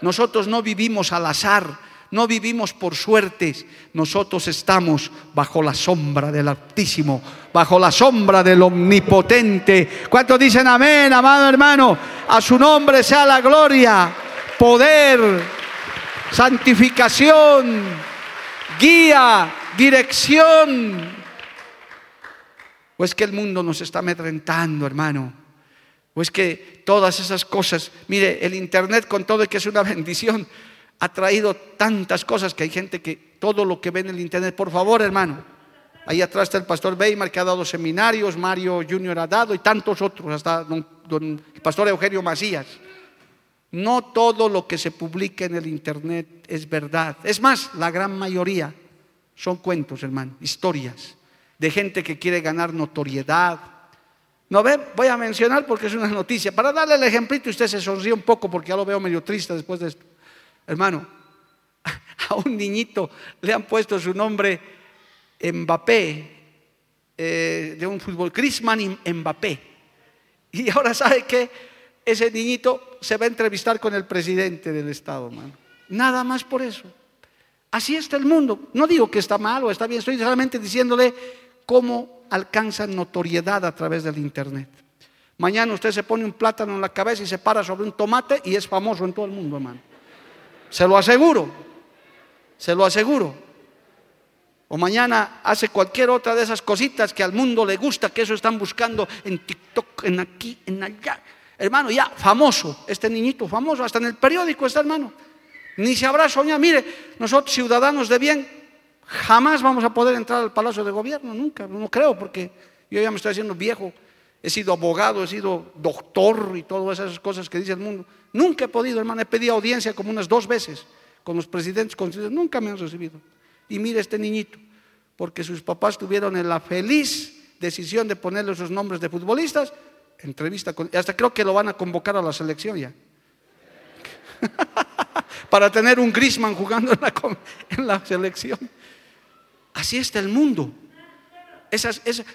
B: Nosotros no vivimos al azar, no vivimos por suertes, nosotros estamos bajo la sombra del Altísimo, bajo la sombra del Omnipotente. ¿Cuántos dicen amén, amado hermano? A su nombre sea la gloria poder, santificación, guía, dirección. ¿O es que el mundo nos está amedrentando, hermano? ¿O es que todas esas cosas, mire, el Internet con todo y que es una <laughs> bendición, ha traído tantas cosas que hay gente que todo lo que ve en el Internet, por favor, hermano, ahí atrás está el pastor Weimar que ha dado seminarios, Mario Junior ha dado y tantos otros, hasta el pastor Eugenio Macías. No todo lo que se publica en el Internet es verdad. Es más, la gran mayoría son cuentos, hermano, historias de gente que quiere ganar notoriedad. No ve, voy a mencionar porque es una noticia. Para darle el ejemplito, usted se sonríe un poco porque ya lo veo medio triste después de esto. Hermano, <laughs> a un niñito le han puesto su nombre Mbappé, eh, de un fútbol, Chrisman Mbappé. Y ahora sabe que ese niñito se va a entrevistar con el presidente del Estado, hermano. Nada más por eso. Así está el mundo. No digo que está mal o está bien, estoy solamente diciéndole cómo alcanzan notoriedad a través del Internet. Mañana usted se pone un plátano en la cabeza y se para sobre un tomate y es famoso en todo el mundo, hermano. Se lo aseguro, se lo aseguro. O mañana hace cualquier otra de esas cositas que al mundo le gusta, que eso están buscando en TikTok, en aquí, en allá hermano, ya famoso, este niñito famoso, hasta en el periódico está, hermano. Ni se habrá soñado, mire, nosotros ciudadanos de bien, jamás vamos a poder entrar al Palacio de Gobierno, nunca, no creo, porque yo ya me estoy haciendo viejo, he sido abogado, he sido doctor y todas esas cosas que dice el mundo. Nunca he podido, hermano, he pedido audiencia como unas dos veces con los presidentes, nunca me han recibido. Y mire este niñito, porque sus papás tuvieron la feliz decisión de ponerle sus nombres de futbolistas, entrevista con, hasta creo que lo van a convocar a la selección ya. <laughs> Para tener un Grisman jugando en la, selección. Así está el mundo.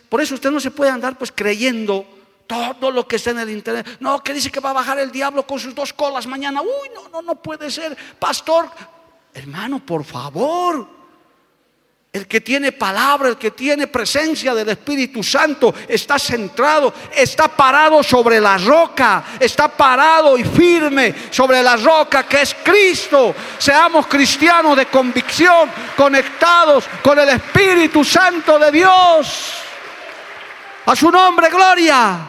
B: por eso usted no se puede andar pues creyendo todo lo que está en el internet. No, que dice que va a bajar el diablo con sus dos colas mañana. Uy, no, no, no puede ser. Pastor, hermano, por favor. El que tiene palabra, el que tiene presencia del Espíritu Santo, está centrado, está parado sobre la roca, está parado y firme sobre la roca que es Cristo. Seamos cristianos de convicción, conectados con el Espíritu Santo de Dios. A su nombre, gloria.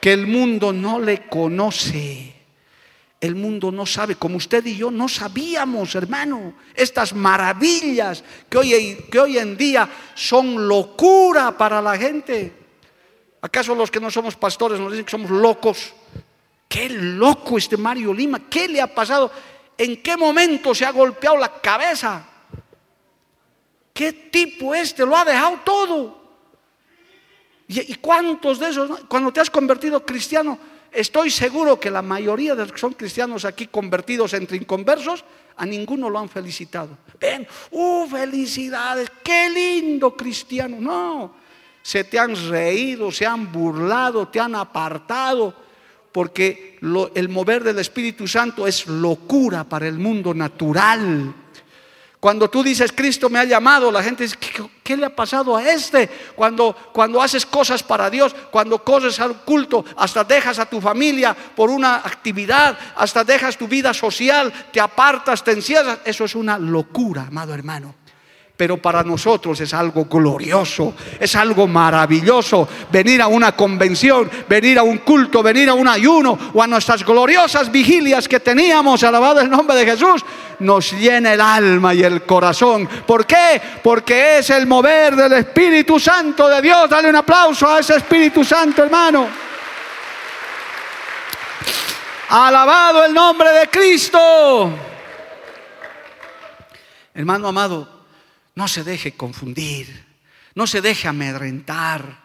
B: Que el mundo no le conoce. El mundo no sabe, como usted y yo no sabíamos, hermano, estas maravillas que hoy, que hoy en día son locura para la gente. ¿Acaso los que no somos pastores nos dicen que somos locos? Qué loco este Mario Lima, ¿qué le ha pasado? ¿En qué momento se ha golpeado la cabeza? ¿Qué tipo este? Lo ha dejado todo. ¿Y, cuántos de esos, cuando te has convertido cristiano, estoy seguro que la mayoría de los que son cristianos aquí convertidos entre inconversos, a ninguno lo han felicitado. Ven, ¡uh, felicidades! ¡Qué lindo cristiano! No, se te han reído, se han burlado, te han apartado, porque el mover del Espíritu Santo es locura para el mundo natural. Cuando tú dices, Cristo me ha llamado, la gente dice, ¿qué, le ha pasado a este? Cuando, cuando haces cosas para Dios, cuando corres al culto, hasta dejas a tu familia por una actividad, hasta dejas tu vida social, te apartas, te encierras, eso es una locura, amado hermano pero para nosotros es algo glorioso, es algo maravilloso venir a una convención, venir a un culto, venir a un ayuno o a nuestras gloriosas vigilias que teníamos, alabado el nombre de Jesús, nos llena el alma y el corazón. ¿Por qué? Porque es el mover del Espíritu Santo de Dios. Dale un aplauso a ese Espíritu Santo, hermano. Alabado el nombre de Cristo. Hermano amado, no se deje confundir, no se deje amedrentar,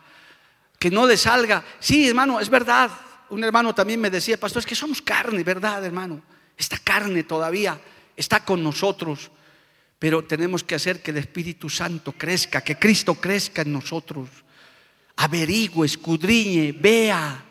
B: que no le salga. Sí, hermano, es verdad. Un hermano también me decía, pastor, es que somos carne, ¿verdad, hermano? Esta carne todavía está con nosotros, pero tenemos que hacer que el Espíritu Santo crezca, que Cristo crezca en nosotros. Averigüe, escudriñe, vea.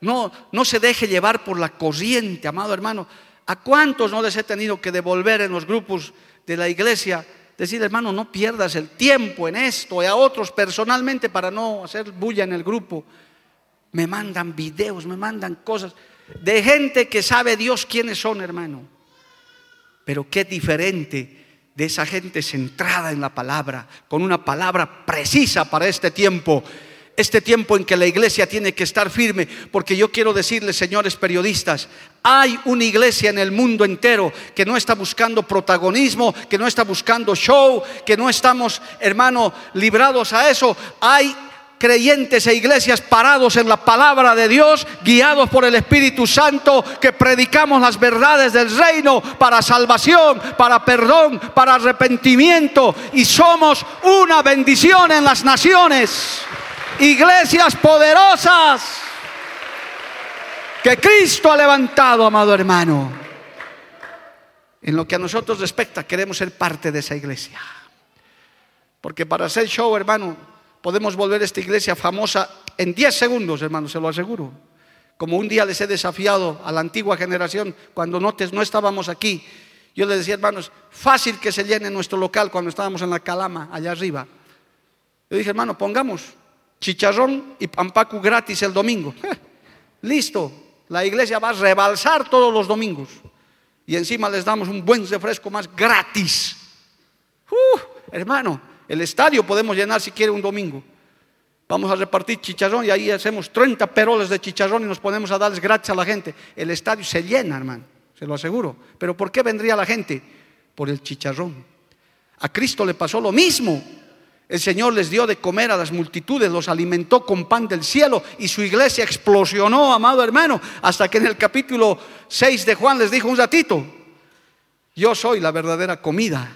B: No, no se deje llevar por la corriente, amado hermano. ¿A cuántos no les he tenido que devolver en los grupos de la iglesia? Decir, hermano, no pierdas el tiempo en esto y a otros personalmente para no hacer bulla en el grupo. Me mandan videos, me mandan cosas de gente que sabe Dios quiénes son, hermano. Pero qué diferente de esa gente centrada en la palabra, con una palabra precisa para este tiempo este tiempo en que la iglesia tiene que estar firme, porque yo quiero decirles, señores periodistas, hay una iglesia en el mundo entero que no está buscando protagonismo, que no está buscando show, que no estamos, hermano, librados a eso. Hay creyentes e iglesias parados en la palabra de Dios, guiados por el Espíritu Santo, que predicamos las verdades del reino para salvación, para perdón, para arrepentimiento y somos una bendición en las naciones iglesias poderosas que Cristo ha levantado, amado hermano. En lo que a nosotros respecta, queremos ser parte de esa iglesia. Porque para hacer show, hermano, podemos volver a esta iglesia famosa en 10 segundos, hermano, se lo aseguro. Como un día les he desafiado a la antigua generación, cuando no, no estábamos aquí, yo les decía, hermanos, fácil que se llene nuestro local cuando estábamos en la Calama, allá arriba. Yo dije, hermano, pongamos chicharrón y pampacu gratis el domingo. <laughs> Listo, la iglesia va a rebalsar todos los domingos. Y encima les damos un buen refresco más gratis. Uh, hermano, el estadio podemos llenar si quiere un domingo. Vamos a repartir chicharrón y ahí hacemos 30 peroles de chicharrón y nos ponemos a darles gratis a la gente. El estadio se llena, hermano, se lo aseguro. Pero ¿por qué vendría la gente? Por el chicharrón. A Cristo le pasó lo mismo. El Señor les dio de comer a las multitudes, los alimentó con pan del cielo y su iglesia explosionó, amado hermano, hasta que en el capítulo 6 de Juan les dijo un ratito, yo soy la verdadera comida,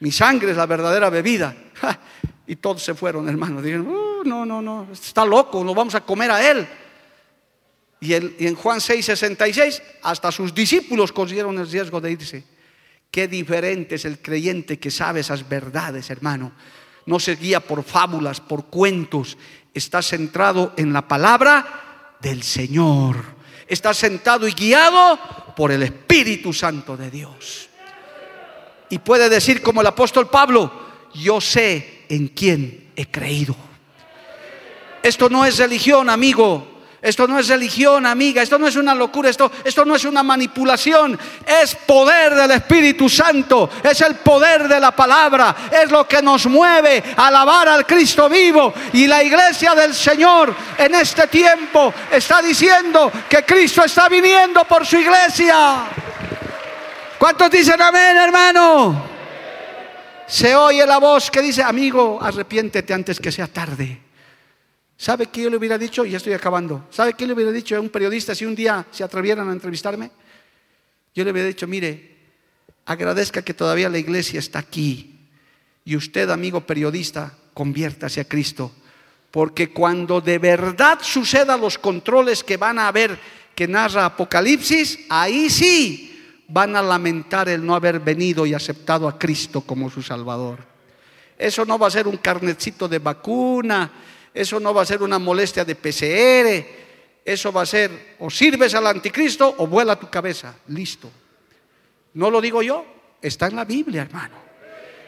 B: mi sangre es la verdadera bebida. <laughs> y todos se fueron, hermano, dijeron, uh, no, no, no, está loco, nos vamos a comer a él. Y, y en Juan 6, 66, hasta sus discípulos corrieron el riesgo de irse. Qué diferente es el creyente que sabe esas verdades, hermano no se guía por fábulas, por cuentos, está centrado en la palabra del Señor. Está sentado y guiado por el Espíritu Santo de Dios. Y puede decir como el apóstol Pablo, yo sé en quién he creído. Esto no es religión, amigo. Esto no es religión, amiga. Esto no es una locura. Esto, esto no es una manipulación. Es poder del Espíritu Santo. Es el poder de la palabra. Es lo que nos mueve a alabar al Cristo vivo. Y la iglesia del Señor en este tiempo está diciendo que Cristo está viniendo por su iglesia. ¿Cuántos dicen amén, hermano? Se oye la voz que dice, amigo, arrepiéntete antes que sea tarde. ¿Sabe qué yo le hubiera dicho? Ya estoy acabando. ¿Sabe qué le hubiera dicho a un periodista si un día se atrevieran a entrevistarme? Yo le hubiera dicho, mire, agradezca que todavía la iglesia está aquí. Y usted, amigo periodista, conviértase a Cristo. Porque cuando de verdad sucedan los controles que van a haber que narra Apocalipsis, ahí sí van a lamentar el no haber venido y aceptado a Cristo como su Salvador. Eso no va a ser un carnecito de vacuna, eso no va a ser una molestia de PCR, eso va a ser o sirves al anticristo o vuela tu cabeza, listo. No lo digo yo, está en la Biblia, hermano.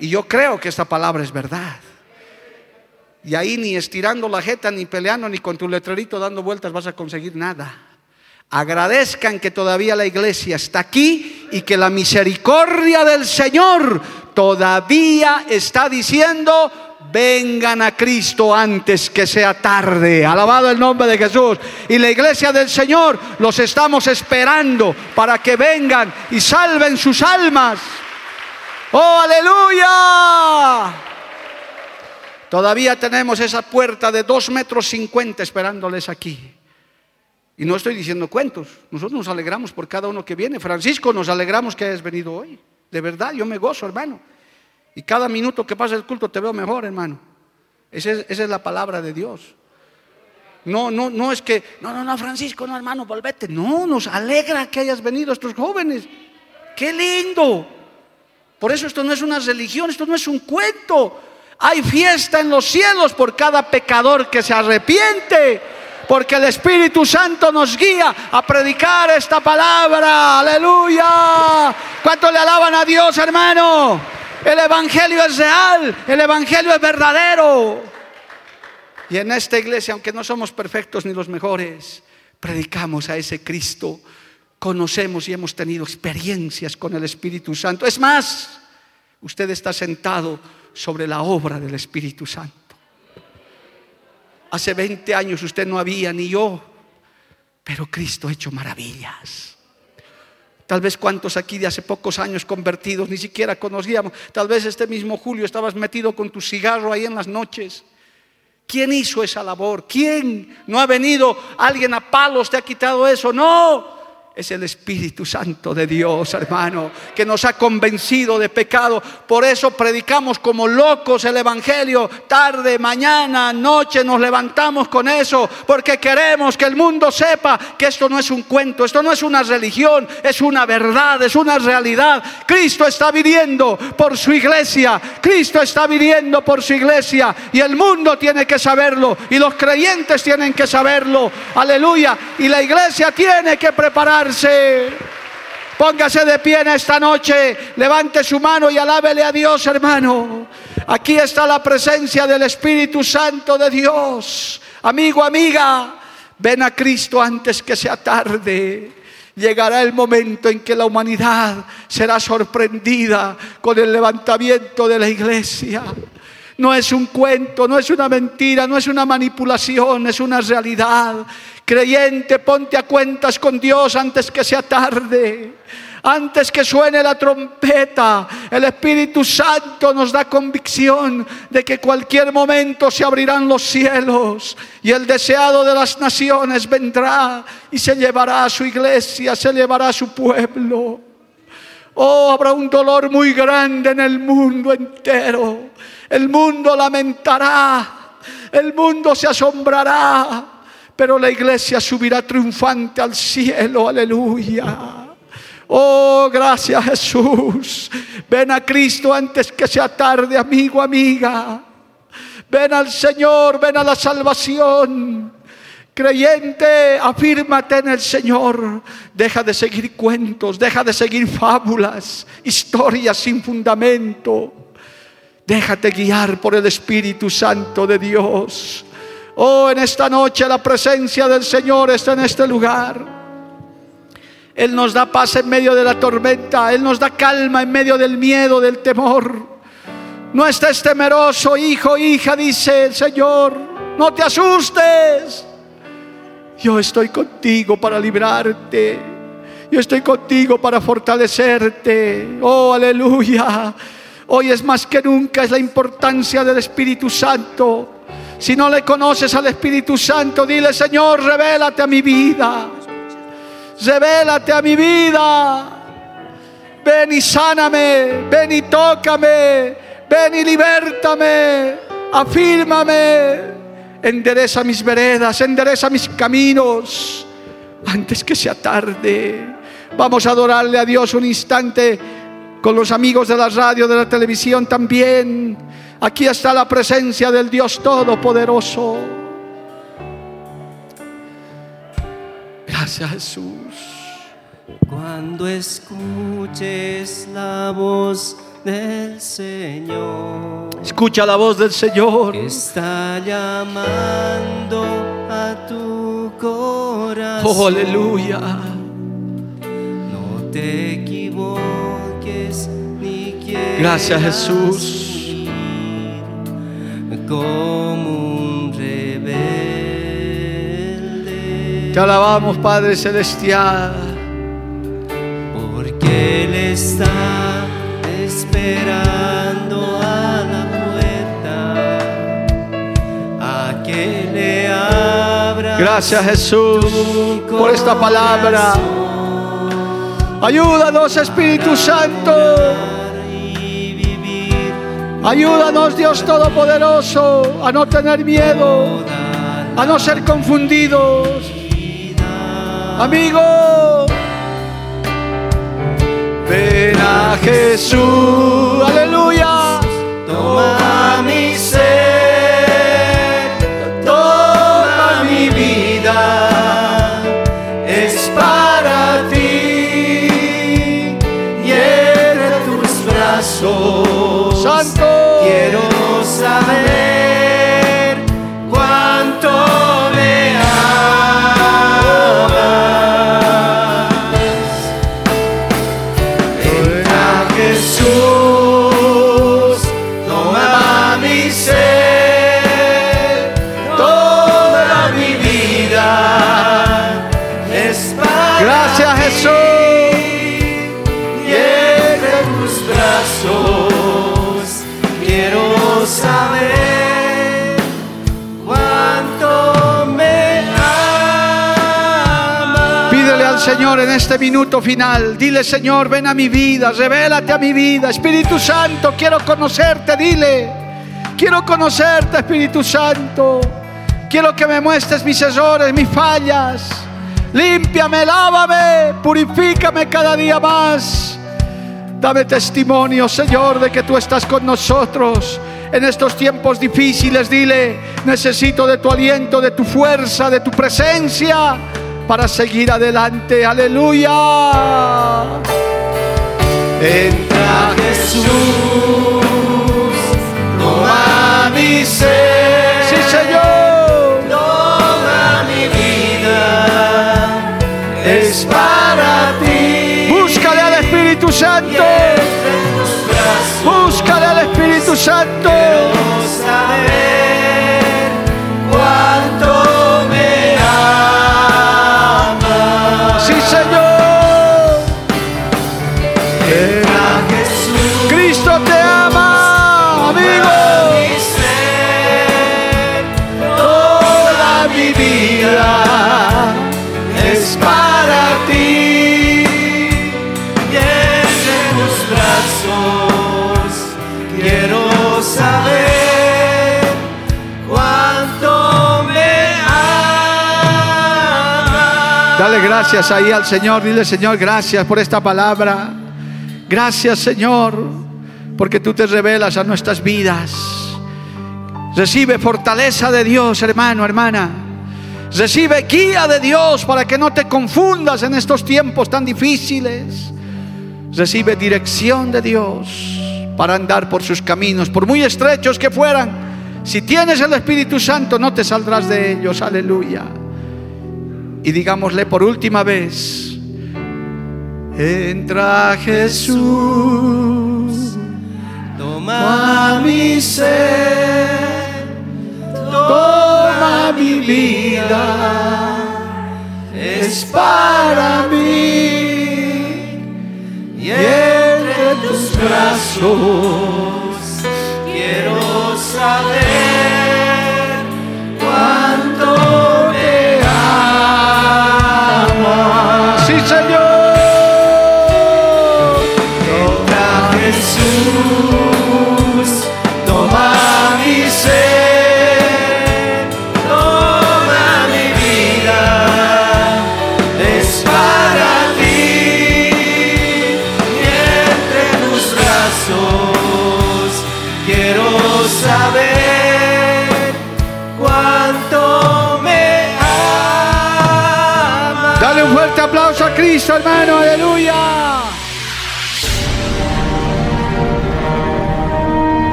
B: Y yo creo que esta palabra es verdad. Y ahí ni estirando la jeta, ni peleando, ni con tu letrerito dando vueltas vas a conseguir nada. Agradezcan que todavía la iglesia está aquí y que la misericordia del Señor todavía está diciendo, vengan a Cristo antes que sea tarde. Alabado el nombre de Jesús. Y la iglesia del Señor los estamos esperando para que vengan y salven sus almas. Oh, aleluya. Todavía tenemos esa puerta de dos metros cincuenta esperándoles aquí. Y no estoy diciendo cuentos. Nosotros nos alegramos por cada uno que viene. Francisco, nos alegramos que hayas venido hoy. De verdad, yo me gozo, hermano. Y cada minuto que pasa el culto te veo mejor, hermano. Esa es, la palabra de Dios. No, no, no es que, no, no, no, Francisco, no, hermano, volvete. No, nos alegra que hayas venido estos jóvenes. Qué lindo. Por eso esto no es una religión, esto no es un cuento. Hay fiesta en los cielos por cada pecador que se arrepiente. Porque el Espíritu Santo nos guía a predicar esta palabra. Aleluya. ¿Cuánto le alaban a Dios, hermano? El Evangelio es real, el Evangelio es verdadero. Y en esta iglesia, aunque no somos perfectos ni los mejores, predicamos a ese Cristo, conocemos y hemos tenido experiencias con el Espíritu Santo. Es más, usted está sentado sobre la obra del Espíritu Santo. Hace 20 años usted no había ni yo, pero Cristo ha hecho maravillas. Tal vez cuantos aquí de hace pocos años convertidos ni siquiera conocíamos. Tal vez este mismo Julio estabas metido con tu cigarro ahí en las noches. ¿Quién hizo esa labor? ¿Quién? ¿No ha venido alguien a palos, te ha quitado eso? No es el Espíritu Santo de Dios, hermano, que nos ha convencido de pecado. Por eso predicamos como locos el Evangelio. Tarde, mañana, noche nos levantamos con eso, porque queremos que el mundo sepa que esto no es un cuento, esto no es una religión, es una verdad, es una realidad. Cristo está viniendo por su iglesia, Cristo está viniendo por su iglesia y el mundo tiene que saberlo y los creyentes tienen que saberlo. Aleluya. Y la iglesia tiene que preparar Póngase de pie en esta noche, levante su mano y alábele a Dios, hermano. Aquí está la presencia del Espíritu Santo de Dios. Amigo, amiga, ven a Cristo antes que sea tarde. Llegará el momento en que la humanidad será sorprendida con el levantamiento de la iglesia. No es un cuento, no es una mentira, no es una manipulación, es una realidad. Creyente, ponte a cuentas con Dios antes que sea tarde. Antes que suene la trompeta, el Espíritu Santo nos da convicción de que cualquier momento se abrirán los cielos y el deseado de las naciones vendrá y se llevará a su iglesia, se llevará a su pueblo. Oh, habrá un dolor muy grande en el mundo entero. El mundo lamentará, el mundo se asombrará, pero la iglesia subirá triunfante al cielo, aleluya. Oh, gracias Jesús. Ven a Cristo antes que sea tarde, amigo, amiga. Ven al Señor, ven a la salvación. Creyente, afírmate en el Señor. Deja de seguir cuentos, deja de seguir fábulas, historias sin fundamento. Déjate guiar por el Espíritu Santo de Dios. Oh, en esta noche la presencia del Señor está en este lugar. Él nos da paz en medio de la tormenta. Él nos da calma en medio del miedo, del temor. No estés temeroso, hijo, hija, dice el Señor. No te asustes. Yo estoy contigo para librarte. Yo estoy contigo para fortalecerte. Oh, aleluya. Hoy es más que nunca es la importancia del Espíritu Santo. Si no le conoces al Espíritu Santo, dile, Señor, revélate a mi vida. Revélate a mi vida. Ven y sáname, ven y tócame, ven y libértame, afírmame, endereza mis veredas, endereza mis caminos, antes que sea tarde. Vamos a adorarle a Dios un instante con los amigos de la radio, de la televisión también. Aquí está la presencia del Dios Todopoderoso. Gracias Jesús.
C: Cuando escuches la voz del Señor,
B: Escucha la voz del Señor.
C: está llamando a tu corazón.
B: Oh, aleluya.
C: No te equivoques
B: Gracias, Jesús.
C: como un rebelde.
B: Te alabamos, Padre Celestial.
C: Porque Él está esperando a la puerta a que le abra.
B: Gracias Jesús por esta palabra. Ayúdanos Espíritu Santo. Ayúdanos Dios Todopoderoso a no tener miedo, a no ser confundidos. Amigo, ven a Jesús. Aleluya.
C: Toma mi ser,
B: Señor en este minuto final. Dile, Señor, ven a mi vida, revélate a mi vida. Espíritu Santo, quiero conocerte, dile. Quiero conocerte, Espíritu Santo. Quiero que me muestres mis errores, mis fallas. Límpiame, lávame, purifícame cada día más. Dame testimonio, Señor, de que tú estás con nosotros en estos tiempos difíciles. Dile, necesito de tu aliento, de tu fuerza, de tu presencia para seguir adelante. Aleluya.
C: Entra Jesús, toma mi ser,
B: Sí, Señor.
C: toda mi vida es para ti.
B: Búscale al Espíritu Santo. Búscale al Espíritu Santo. Gracias ahí al Señor. Dile, Señor, gracias por esta palabra. Gracias, Señor, porque tú te revelas a nuestras vidas. Recibe fortaleza de Dios, hermano, hermana. Recibe guía de Dios para que no te confundas en estos tiempos tan difíciles. Recibe dirección de Dios para andar por sus caminos, por muy estrechos que fueran. Si tienes el Espíritu Santo, no te saldrás de ellos. Aleluya. Y digámosle por última vez, entra Jesús,
C: Toma mi ser,
B: toma mi vida, es para mí. Y entre tus brazos
C: quiero saber